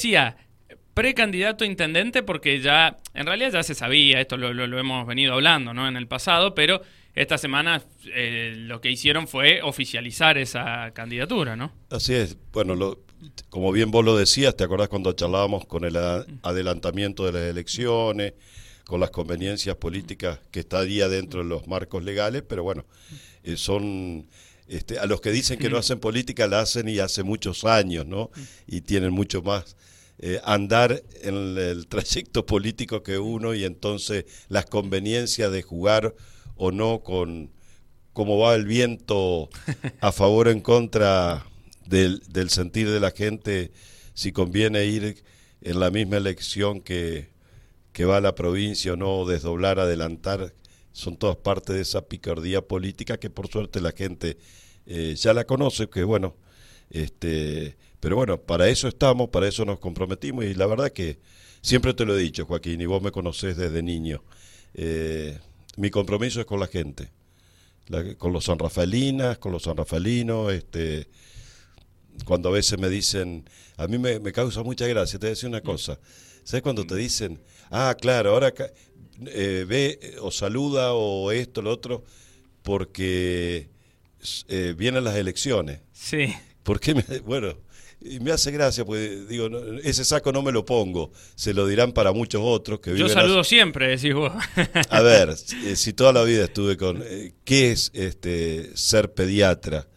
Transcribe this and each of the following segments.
decía precandidato a intendente porque ya, en realidad ya se sabía, esto lo, lo, hemos venido hablando ¿no? en el pasado, pero esta semana eh, lo que hicieron fue oficializar esa candidatura, ¿no? Así es, bueno, lo, como bien vos lo decías, ¿te acordás cuando charlábamos con el adelantamiento de las elecciones, con las conveniencias políticas que está día dentro de los marcos legales? Pero bueno, eh, son... Este, a los que dicen que no hacen política la hacen y hace muchos años, ¿no? Y tienen mucho más eh, andar en el trayecto político que uno y entonces las conveniencias de jugar o no con cómo va el viento a favor o en contra del, sentir de la gente, si conviene ir en la misma elección que, que va a la provincia o no, desdoblar, adelantar, son todas parte de esa picardía política que por suerte la gente eh, ya la conoce, que bueno, este, pero bueno, para eso estamos, para eso nos comprometimos y la verdad que siempre te lo he dicho, Joaquín, y vos me conocés desde niño. Eh, mi compromiso es con la gente, con los sanrafaelinas, con los sanrafalinos, este, cuando a veces me dicen, a mí me, causa mucha gracia, te voy a decir una cosa, ¿sabes cuando te dicen, ah, claro, ahora eh, ve o saluda o esto, lo otro, porque eh, vienen las elecciones? Sí. ¿Por qué me, bueno, y me hace gracia, porque digo, ese saco no me lo pongo, se lo dirán para muchos otros que Yo saludo siempre, decís vos. A ver, eh, si toda la vida estuve con... Eh, ¿Qué es este ser pediatra?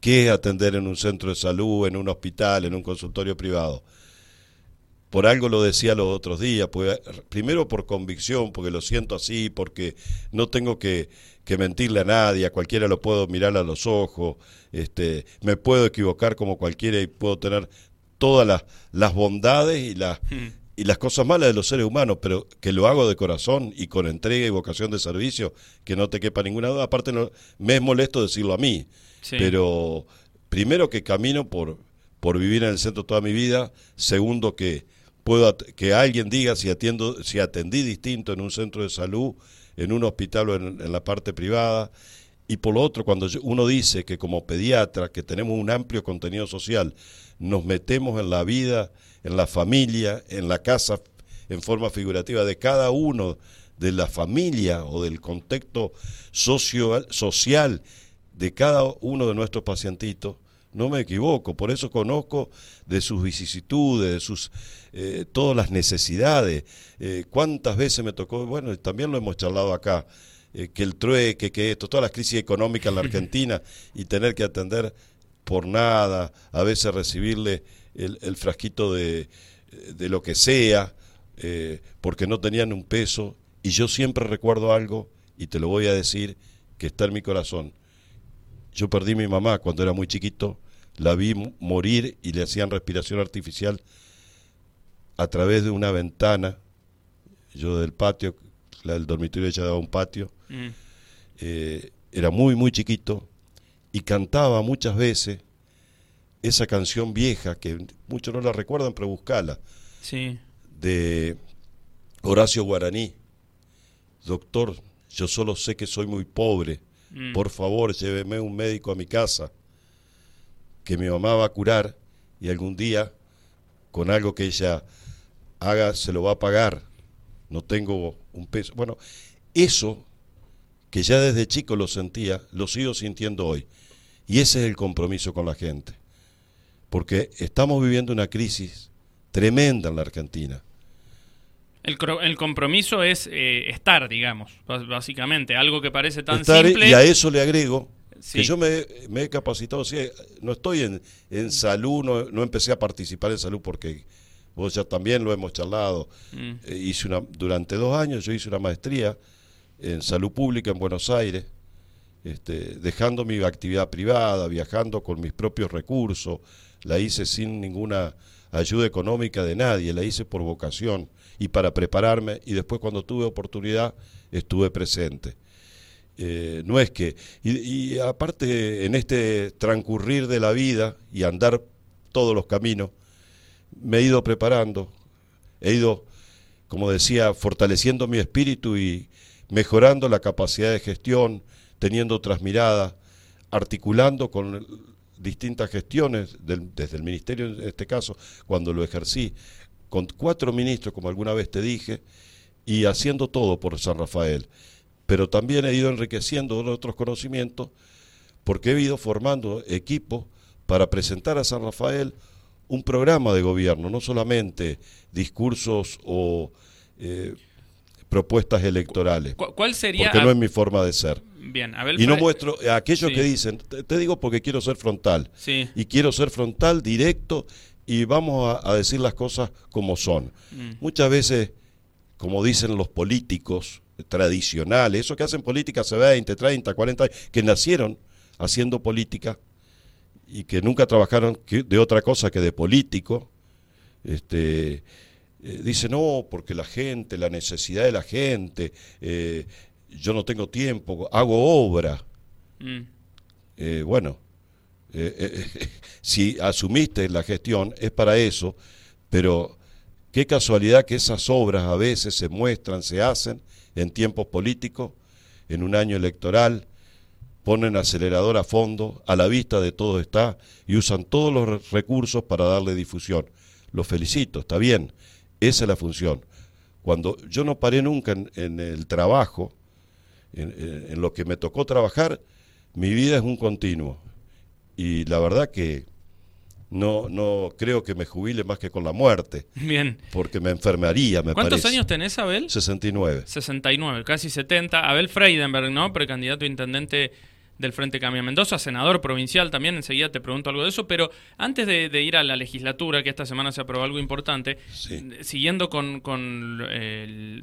¿Qué es atender en un centro de salud, en un hospital, en un consultorio privado? Por algo lo decía los otros días, pues, primero por convicción, porque lo siento así, porque no tengo que, que mentirle a nadie, a cualquiera lo puedo mirar a los ojos, este, me puedo equivocar como cualquiera y puedo tener todas las, las bondades y las, hmm. y las cosas malas de los seres humanos, pero que lo hago de corazón y con entrega y vocación de servicio, que no te quepa ninguna duda. Aparte, no, me es molesto decirlo a mí, pero primero que camino por, por vivir en el centro toda mi vida, segundo que puedo que alguien diga si atiendo si atendí distinto en un centro de salud en un hospital o en, la parte privada. Y por lo otro, cuando uno dice que como pediatra, que tenemos un amplio contenido social, nos metemos en la vida, en la familia, en la casa, en forma figurativa de cada uno de la familia o del contexto socio, social de cada uno de nuestros pacientitos, no me equivoco, por eso conozco de sus vicisitudes, de sus eh, todas las necesidades. Eh, ¿Cuántas veces me tocó? Bueno, también lo hemos charlado acá, eh, que el trueque, que esto, todas las crisis económicas en la Argentina y tener que atender por nada, a veces recibirle el, el frasquito de, de, lo que sea, porque no tenían un peso. Y yo siempre recuerdo algo, y te lo voy a decir, que está en mi corazón yo perdí a mi mamá cuando era muy chiquito, la vi morir y le hacían respiración artificial a través de una ventana, yo del patio, la del dormitorio ella daba un patio, mm. eh, era muy, muy chiquito y cantaba muchas veces esa canción vieja, que muchos no la recuerdan, pero buscala, sí. de Horacio Guaraní. Doctor, yo solo sé que soy muy pobre Mm. Por favor, lléveme un médico a mi casa, que mi mamá va a curar y algún día, con algo que ella haga, se lo va a pagar. No tengo un peso. Bueno, eso que ya desde chico lo sentía, lo sigo sintiendo hoy. Y ese es el compromiso con la gente. Porque estamos viviendo una crisis tremenda en la Argentina. El, el compromiso es eh, estar, digamos, básicamente, algo que parece tan simple. Y a eso le agrego que yo me, he capacitado, no estoy en, en salud, no, no, empecé a participar en salud porque vos ya también lo hemos charlado. Mm. Eh, hice una, durante dos años yo hice una maestría en salud pública en Buenos Aires, este, dejando mi actividad privada, viajando con mis propios recursos, la hice sin ninguna ayuda económica de nadie, la hice por vocación y para prepararme y después cuando tuve oportunidad estuve presente. Eh, no es que, y, aparte en este transcurrir de la vida y andar todos los caminos, me he ido preparando, he ido, como decía, fortaleciendo mi espíritu y mejorando la capacidad de gestión, teniendo otras miradas, articulando con distintas gestiones, desde el ministerio en este caso, cuando lo ejercí, con cuatro ministros, como alguna vez te dije, y haciendo todo por San Rafael. Pero también he ido enriqueciendo otros conocimientos porque he ido formando equipos para presentar a San Rafael un programa de gobierno, no solamente discursos o eh, propuestas electorales. ¿Cuál sería? Porque no es mi forma de ser. Bien, y no muestro aquellos que dicen, te, digo porque quiero ser frontal. Sí. Y quiero ser frontal, directo y vamos a, decir las cosas como son. Mm. Muchas veces, como dicen los políticos tradicionales, esos que hacen política hace 20, 30, 40 años, que nacieron haciendo política y que nunca trabajaron de otra cosa que de político, este, eh, dice no, porque la gente, la necesidad de la gente, eh, yo no tengo tiempo, hago obra. Mm. Eh, bueno, si asumiste la gestión es para eso, pero qué casualidad que esas obras a veces se muestran, se hacen en tiempos políticos, en un año electoral, ponen acelerador a fondo, a la vista de todo está, y usan todos los recursos para darle difusión. Los felicito, está bien, esa es la función. Cuando yo no paré nunca en, el trabajo, en, lo que me tocó trabajar, mi vida es un continuo. Y la verdad que no, no creo que me jubile más que con la muerte. Bien. Porque me enfermaría, me ¿Cuántos años tenés, Abel? 69. 69, casi 70. Abel Freidenberg, ¿no? Precandidato a intendente del Frente Cambia Mendoza, senador provincial también, enseguida te pregunto algo de eso, pero antes de, ir a la legislatura, que esta semana se aprobó algo importante, siguiendo con,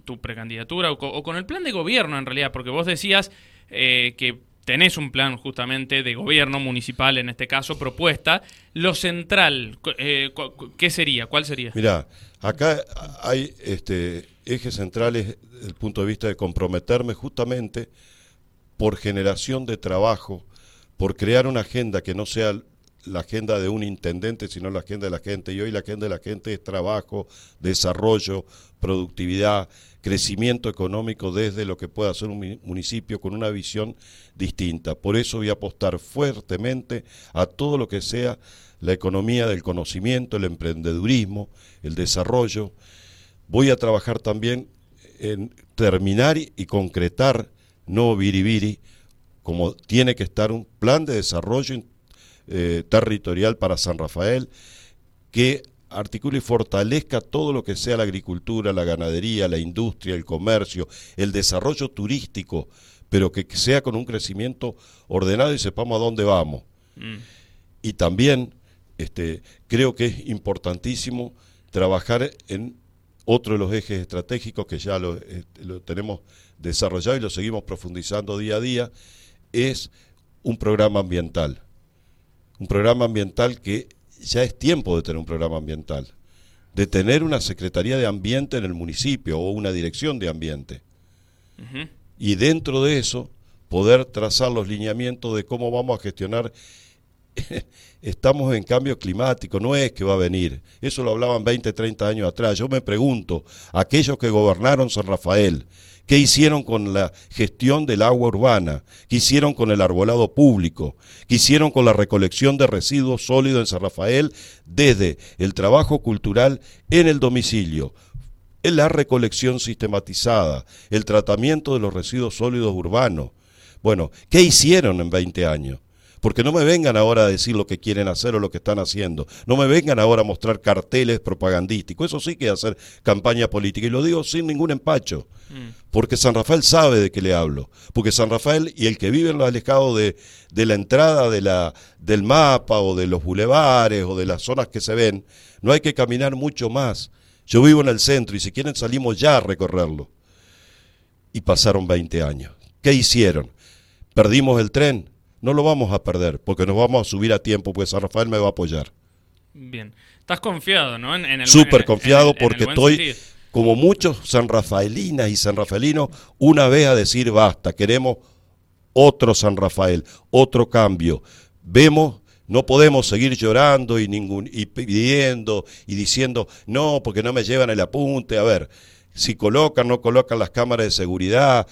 tu precandidatura o con, el plan de gobierno en realidad, porque vos decías eh, que tenés un plan justamente de gobierno municipal, en este caso, propuesta, lo central, eh, ¿qué sería? ¿Cuál sería? Mira, acá hay este, ejes centrales desde el punto de vista de comprometerme justamente por generación de trabajo, por crear una agenda que no sea la agenda de un intendente, sino la agenda de la gente. Y hoy la agenda de la gente es trabajo, desarrollo, productividad, crecimiento económico desde lo que pueda hacer un municipio con una visión distinta. Por eso voy a apostar fuertemente a todo lo que sea la economía del conocimiento, el emprendedurismo, el desarrollo. Voy a trabajar también en terminar y concretar no viribiri, como tiene que estar un plan de desarrollo eh, territorial para San Rafael que articule y fortalezca todo lo que sea la agricultura, la ganadería, la industria, el comercio, el desarrollo turístico, pero que sea con un crecimiento ordenado y sepamos a dónde vamos. Mm. Y también este, creo que es importantísimo trabajar en otro de los ejes estratégicos que ya lo, este, lo tenemos desarrollado y lo seguimos profundizando día a día, es un programa ambiental. Un programa ambiental que ya es tiempo de tener un programa ambiental, de tener una Secretaría de Ambiente en el municipio o una Dirección de Ambiente. Y dentro de eso, poder trazar los lineamientos de cómo vamos a gestionar. Estamos en cambio climático, no es que va a venir. Eso lo hablaban 20, 30 años atrás. Yo me pregunto, aquellos que gobernaron San Rafael, ¿Qué hicieron con la gestión del agua urbana? ¿Qué hicieron con el arbolado público? ¿Qué hicieron con la recolección de residuos sólidos en San Rafael desde el trabajo cultural en el domicilio? En la recolección sistematizada, el tratamiento de los residuos sólidos urbanos. Bueno, ¿qué hicieron en 20 años? Porque no me vengan ahora a decir lo que quieren hacer o lo que están haciendo. No me vengan ahora a mostrar carteles propagandísticos. Eso sí que es hacer campaña política. Y lo digo sin ningún empacho. Mm. Porque San Rafael sabe de qué le hablo. Porque San Rafael y el que vive en lo alejado de, de la entrada de la, del mapa o de los bulevares o de las zonas que se ven, no hay que caminar mucho más. Yo vivo en el centro y si quieren salimos ya a recorrerlo. Y pasaron 20 años. ¿Qué hicieron? ¿Perdimos el tren? No lo vamos a perder, porque nos vamos a subir a tiempo, pues San Rafael me va a apoyar. Bien. Estás confiado, ¿no? En, Súper confiado porque estoy, como muchos sanrafaelinas y sanrafaelinos, una vez a decir basta, queremos otro San Rafael, otro cambio. Vemos, no podemos seguir llorando y, ningún, y pidiendo y diciendo, no, porque no me llevan el apunte. A ver, si colocan, no colocan las cámaras de seguridad,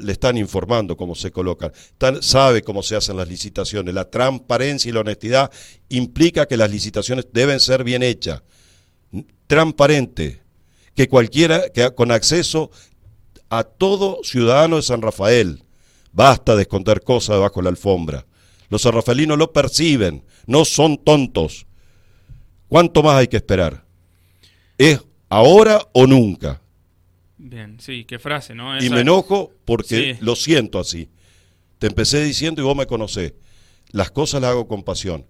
le están informando cómo se colocan, sabe cómo se hacen las licitaciones. La transparencia y la honestidad implica que las licitaciones deben ser bien hechas, transparente, que cualquiera, que con acceso a todo ciudadano de San Rafael. Basta de esconder cosas debajo de la alfombra. Los sanrafaelinos lo perciben, no son tontos. ¿Cuánto más hay que esperar? ¿Es ahora o nunca? Bien, sí, qué frase, ¿no? Y me enojo porque lo siento así. Te empecé diciendo y vos me conocés. Las cosas las hago con pasión.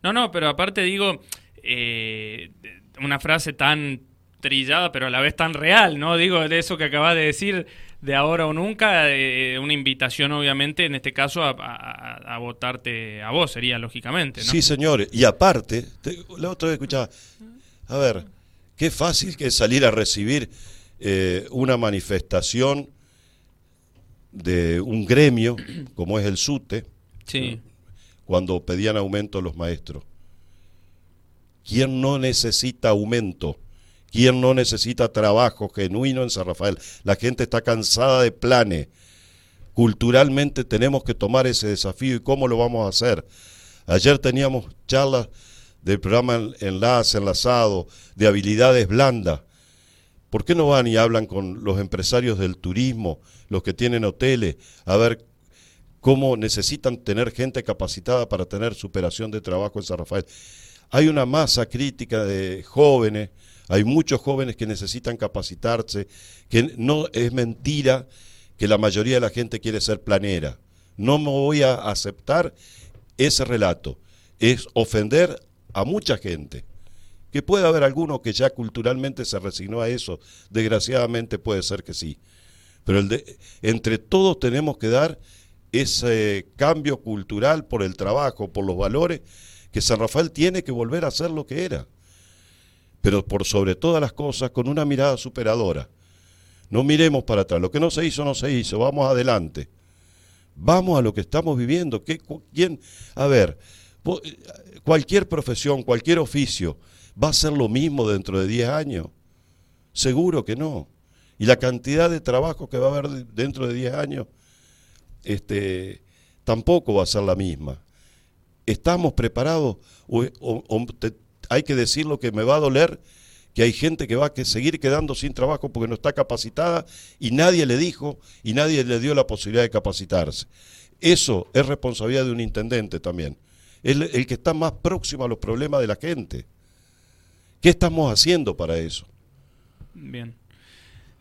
No, no, pero aparte digo, eh, una frase tan trillada, pero a la vez tan real, ¿no? Digo, de eso que acabas de decir, de ahora o nunca, eh, una invitación, obviamente, en este caso, a, votarte a vos, sería lógicamente, ¿no? Sí, señores. Y aparte, la otra vez escuchaba, a ver, qué fácil que es salir a recibir eh, una manifestación de un gremio, como es el SUTE, cuando pedían aumento los maestros. ¿Quién no necesita aumento? ¿Quién no necesita trabajo genuino en San Rafael? La gente está cansada de planes. Culturalmente tenemos que tomar ese desafío y cómo lo vamos a hacer. Ayer teníamos charlas del programa Enlace, Enlazado, de habilidades blandas. ¿Por qué no van y hablan con los empresarios del turismo, los que tienen hoteles, a ver cómo necesitan tener gente capacitada para tener superación de trabajo en San Rafael? Hay una masa crítica de jóvenes hay muchos jóvenes que necesitan capacitarse, que no es mentira que la mayoría de la gente quiere ser planera. No me voy a aceptar ese relato. Es ofender a mucha gente. Que puede haber alguno que ya culturalmente se resignó a eso. Desgraciadamente puede ser que sí. Pero entre todos tenemos que dar ese cambio cultural por el trabajo, por los valores, que San Rafael tiene que volver a ser lo que era pero por sobre todas las cosas con una mirada superadora. No miremos para atrás, lo que no se hizo, no se hizo, vamos adelante. Vamos a lo que estamos viviendo. ¿Qué, ¿Quién? A ver, cualquier profesión, cualquier oficio, ¿va a ser lo mismo dentro de 10 años? Seguro que no. Y la cantidad de trabajo que va a haber dentro de 10 años, este, tampoco va a ser la misma. ¿Estamos preparados o, hay que decir lo que me va a doler, que hay gente que va a seguir quedando sin trabajo porque no está capacitada y nadie le dijo y nadie le dio la posibilidad de capacitarse. Eso es responsabilidad de un intendente también. El, el que está más próximo a los problemas de la gente. ¿Qué estamos haciendo para eso? Bien.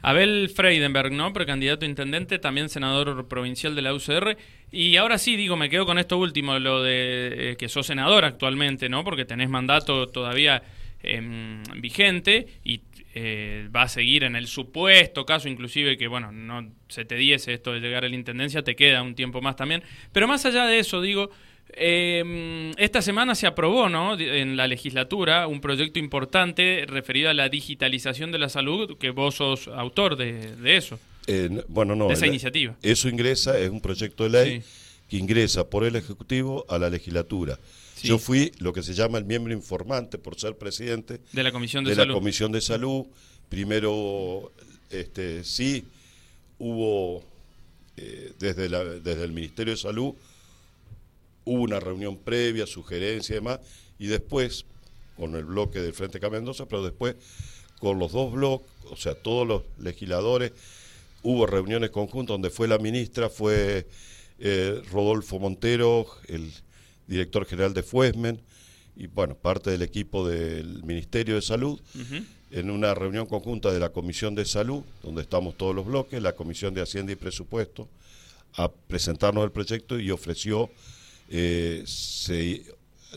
Abel Freidenberg, ¿no? Precandidato a intendente, también senador provincial de la UCR. Y ahora sí, digo, me quedo con esto último, lo de eh, que sos senador actualmente, ¿no? Porque tenés mandato todavía em, vigente y eh, va a seguir en el supuesto caso, inclusive que, bueno, no se te diese esto de llegar a la intendencia, te queda un tiempo más también. Pero más allá de eso, digo, eh, esta semana se aprobó ¿no? en la legislatura un proyecto importante referido a la digitalización de la salud, que vos sos autor de, eso. Eh, bueno, no. De esa iniciativa. Eso ingresa, es un proyecto de ley que ingresa por el Ejecutivo a la legislatura. Yo fui lo que se llama el miembro informante por ser presidente de la Comisión de, de Salud. La Comisión de Salud. Primero, este, sí, hubo eh, desde, la, desde el Ministerio de Salud hubo una reunión previa, sugerencia y demás, y después, con el bloque del Frente Camendoza, pero después con los dos bloques, o sea, todos los legisladores, hubo reuniones conjuntas donde fue la ministra, fue eh, Rodolfo Montero, el director general de Fuesmen, y bueno, parte del equipo del Ministerio de Salud, en una reunión conjunta de la Comisión de Salud, donde estamos todos los bloques, la Comisión de Hacienda y Presupuesto, a presentarnos el proyecto y ofreció eh,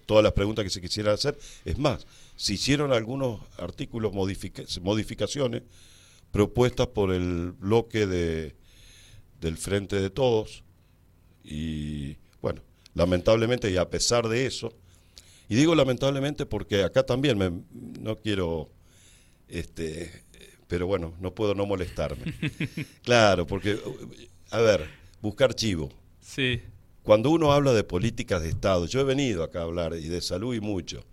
todas las preguntas que se quisieran hacer. Es más, se hicieron algunos artículos, modificaciones propuestas por el bloque de, del Frente de Todos. Y bueno, lamentablemente, y a pesar de eso, y digo lamentablemente porque acá también me, no quiero, este, pero bueno, no puedo no molestarme. claro, porque, a ver, buscar chivo. Sí. Cuando uno habla de políticas de Estado, yo he venido acá a hablar y de salud y mucho,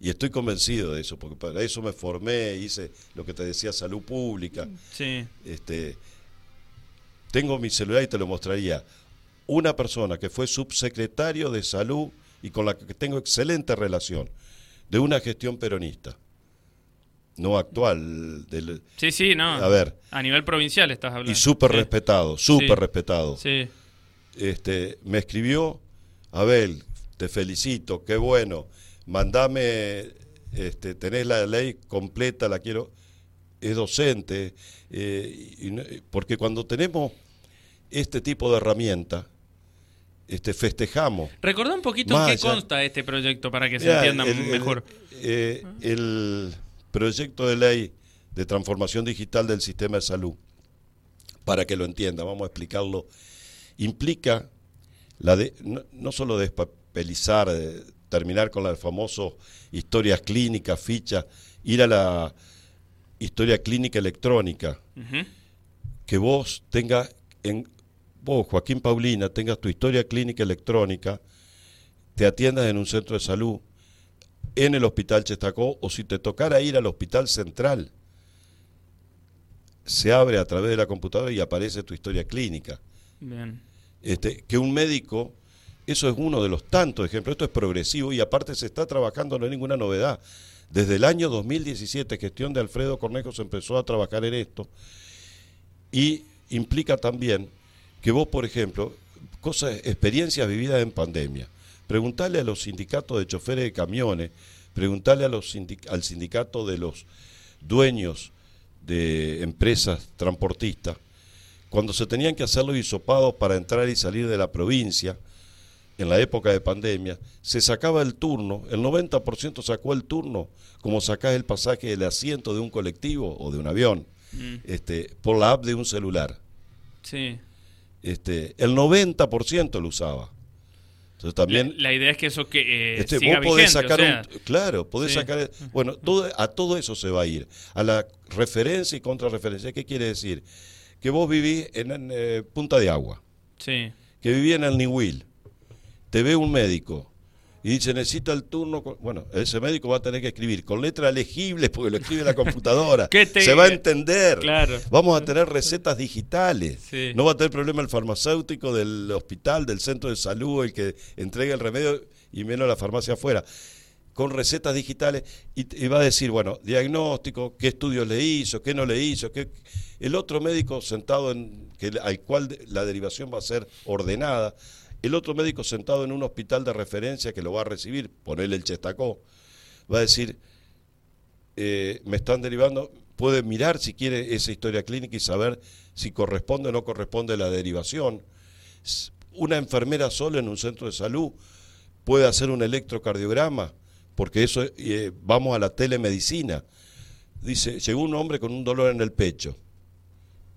y estoy convencido de eso, porque para eso me formé, hice lo que te decía, salud pública. Sí. Este, tengo mi celular y te lo mostraría. Una persona que fue subsecretario de salud y con la que tengo excelente relación, de una gestión peronista. No actual. Del, sí, sí, no. A ver. A nivel provincial estás hablando. Y súper respetado, súper respetado. Sí. Este, me escribió, Abel, te felicito, qué bueno, mandame, este, tenés la ley completa, la quiero, es docente, eh, porque cuando tenemos este tipo de herramienta, este, festejamos. Recordá un poquito en qué consta este proyecto para que se entienda mejor. Eh, el proyecto de ley de transformación digital del sistema de salud, para que lo entienda, vamos a explicarlo, implica la de, no, solo despapelizar, terminar con las famosas historias clínicas, fichas, ir a la historia clínica electrónica, que vos tengas en vos, Joaquín Paulina, tengas tu historia clínica electrónica, te atiendas en un centro de salud, en el hospital Chestacó, o si te tocara ir al hospital central, se abre a través de la computadora y aparece tu historia clínica. Este, que un médico, eso es uno de los tantos ejemplos, esto es progresivo y aparte se está trabajando, no hay ninguna novedad. Desde el año 2017, gestión de Alfredo Cornejo, se empezó a trabajar en esto y implica también que vos, por ejemplo, cosas, experiencias vividas en pandemia, preguntarle a los sindicatos de choferes de camiones, preguntarle al sindicato de los dueños de empresas transportistas, cuando se tenían que hacer los hisopados para entrar y salir de la provincia, en la época de pandemia, se sacaba el turno, el 90% sacó el turno, como sacás el pasaje del asiento de un colectivo o de un avión, mm. este, por la app de un celular. Sí este, el 90% lo usaba. Entonces también la, idea es que eso que eh, este, siga vos podés sacar claro, podés sacar bueno, todo, a todo eso se va a ir, a la referencia y contrarreferencia. ¿Qué quiere decir? Que vos vivís en, eh, Punta de Agua. Sí. Que vivís en el Niwil. Te ve un médico y dice, necesita el turno. Bueno, ese médico va a tener que escribir con letra legible porque lo escribe la computadora. Se va a entender. Claro. Vamos a tener recetas digitales. No va a tener problema el farmacéutico del hospital, del centro de salud, el que entrega el remedio y menos la farmacia afuera. Con recetas digitales y, va a decir, bueno, diagnóstico, qué estudios le hizo, qué no le hizo. Qué... El otro médico sentado en que, al cual la derivación va a ser ordenada el otro médico sentado en un hospital de referencia que lo va a recibir, ponerle el chestacó, va a decir, eh, me están derivando, puede mirar si quiere esa historia clínica y saber si corresponde o no corresponde la derivación. Una enfermera sola en un centro de salud puede hacer un electrocardiograma, porque eso eh, vamos a la telemedicina. Dice, llegó un hombre con un dolor en el pecho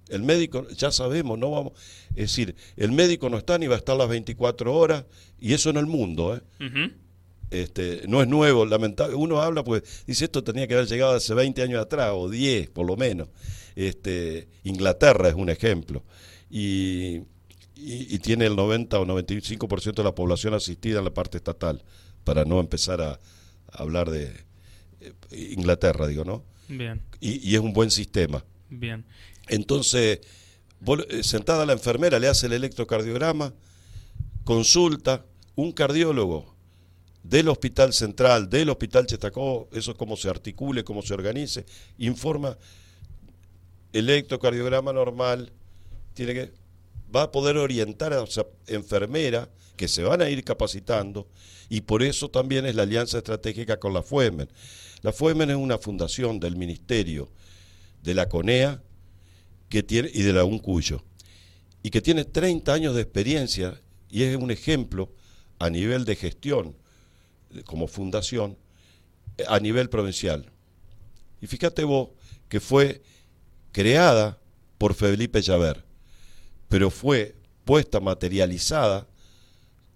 el médico, ya sabemos, no vamos. Es decir, el médico no está ni va a estar las 24 horas, y eso en el mundo, ¿eh? Este, no es nuevo, lamentable. Uno habla, pues, dice esto tenía que haber llegado hace 20 años atrás, o 10 por lo menos. Este, Inglaterra es un ejemplo. Y, y, tiene el 90 o 95% de la población asistida en la parte estatal, para no empezar a, hablar de eh, Inglaterra, digo, ¿no? Bien. Y, y es un buen sistema. Bien. Entonces, eh, sentada la enfermera, le hace el electrocardiograma, consulta, un cardiólogo del Hospital Central, del Hospital Chetacó, eso es cómo se articule, cómo se organice, informa, electrocardiograma normal, tiene que, va a poder orientar a esa enfermera que se van a ir capacitando y por eso también es la alianza estratégica con la FUEMEN. La FUEMEN es una fundación del Ministerio de la CONEA que tiene, y de la UNCUYO, y que tiene 30 años de experiencia y es un ejemplo a nivel de gestión como fundación a nivel provincial. Y fíjate vos que fue creada por Felipe Llaver, pero fue puesta, materializada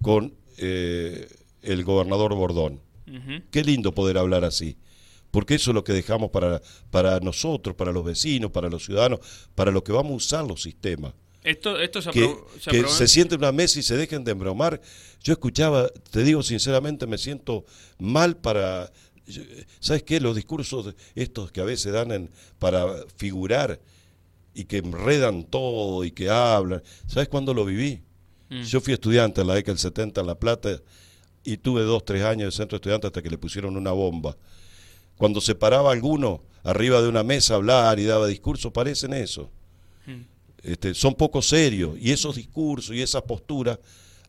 con eh, el gobernador Bordón. Qué lindo poder hablar así porque eso es lo que dejamos para, para nosotros, para los vecinos, para los ciudadanos, para lo que vamos a usar los sistemas. Esto, esto se, que, se, que se sienten en una mesa y se dejen de embromar. Yo escuchaba, te digo sinceramente, me siento mal para... ¿Sabes qué? Los discursos estos que a veces dan en, para figurar, y que enredan todo y que hablan. ¿Sabes cuándo lo viví? Mm. Yo fui estudiante en la década del 70 en La Plata y tuve dos, tres años de centro de estudiantes hasta que le pusieron una bomba. Cuando se paraba alguno arriba de una mesa a hablar y daba discursos, parecen eso. Mm. Este, son poco serios y esos discursos y esas posturas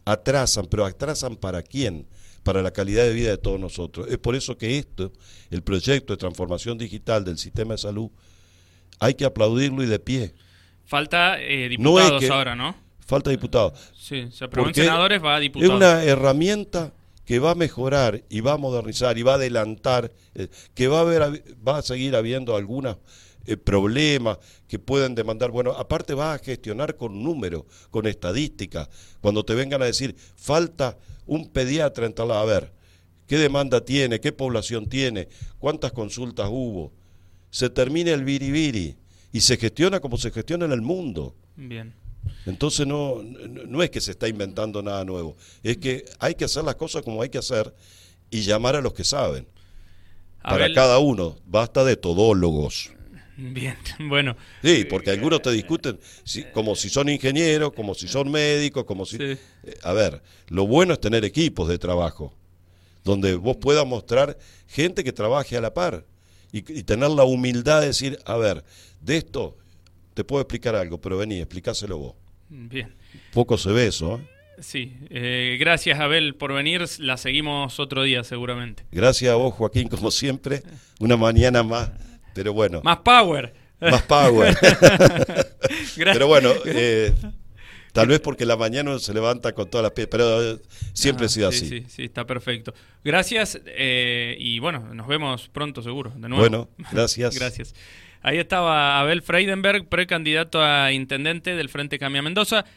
atrasan, pero atrasan para quién? Para la calidad de vida de todos nosotros. Es por eso que esto, el proyecto de transformación digital del sistema de salud, hay que aplaudirlo y de pie. Falta eh, No es diputados que- ahora, ¿no? Falta diputados. Sí, se Porque senadores, va a Es diputados. una herramienta que va a mejorar y va a modernizar y va a adelantar, eh, que va a, haber, va a seguir habiendo algunos eh, problemas que pueden demandar. Bueno, aparte va a gestionar con números, con estadísticas. Cuando te vengan a decir, falta un pediatra en tal, a ver, ¿qué demanda tiene? ¿Qué población tiene? ¿Cuántas consultas hubo? Se termina el biribiri y se gestiona como se gestiona en el mundo. Bien. Entonces no, no no es que se está inventando nada nuevo, es que hay que hacer las cosas como hay que hacer y llamar a los que saben. Para cada uno, basta de todólogos. Bien, bueno. Sí, porque algunos te discuten si- como si son ingenieros, como si son médicos, como si... Sí. Eh, A ver, lo bueno es tener equipos de trabajo, donde vos puedas mostrar gente que trabaje a la par y, y tener la humildad de decir, a ver, de esto te puedo explicar algo, pero vení, explícaselo vos. Bien. Poco se ve eso, ¿eh? Sí, eh, gracias Abel por venir, la seguimos otro día seguramente. Gracias a vos, Joaquín, como siempre. Una mañana más, pero bueno, más, Más power. power. Gra- pero bueno, eh, tal vez porque la mañana se levanta con todas las pies, pero eh, siempre Ah, ha sido sí, así. Sí, sí, está perfecto. Gracias eh, y bueno, nos vemos pronto seguro, de nuevo. Bueno, gracias. Gracias. Ahí estaba Abel Freidenberg, precandidato a intendente del Frente Cambia Mendoza.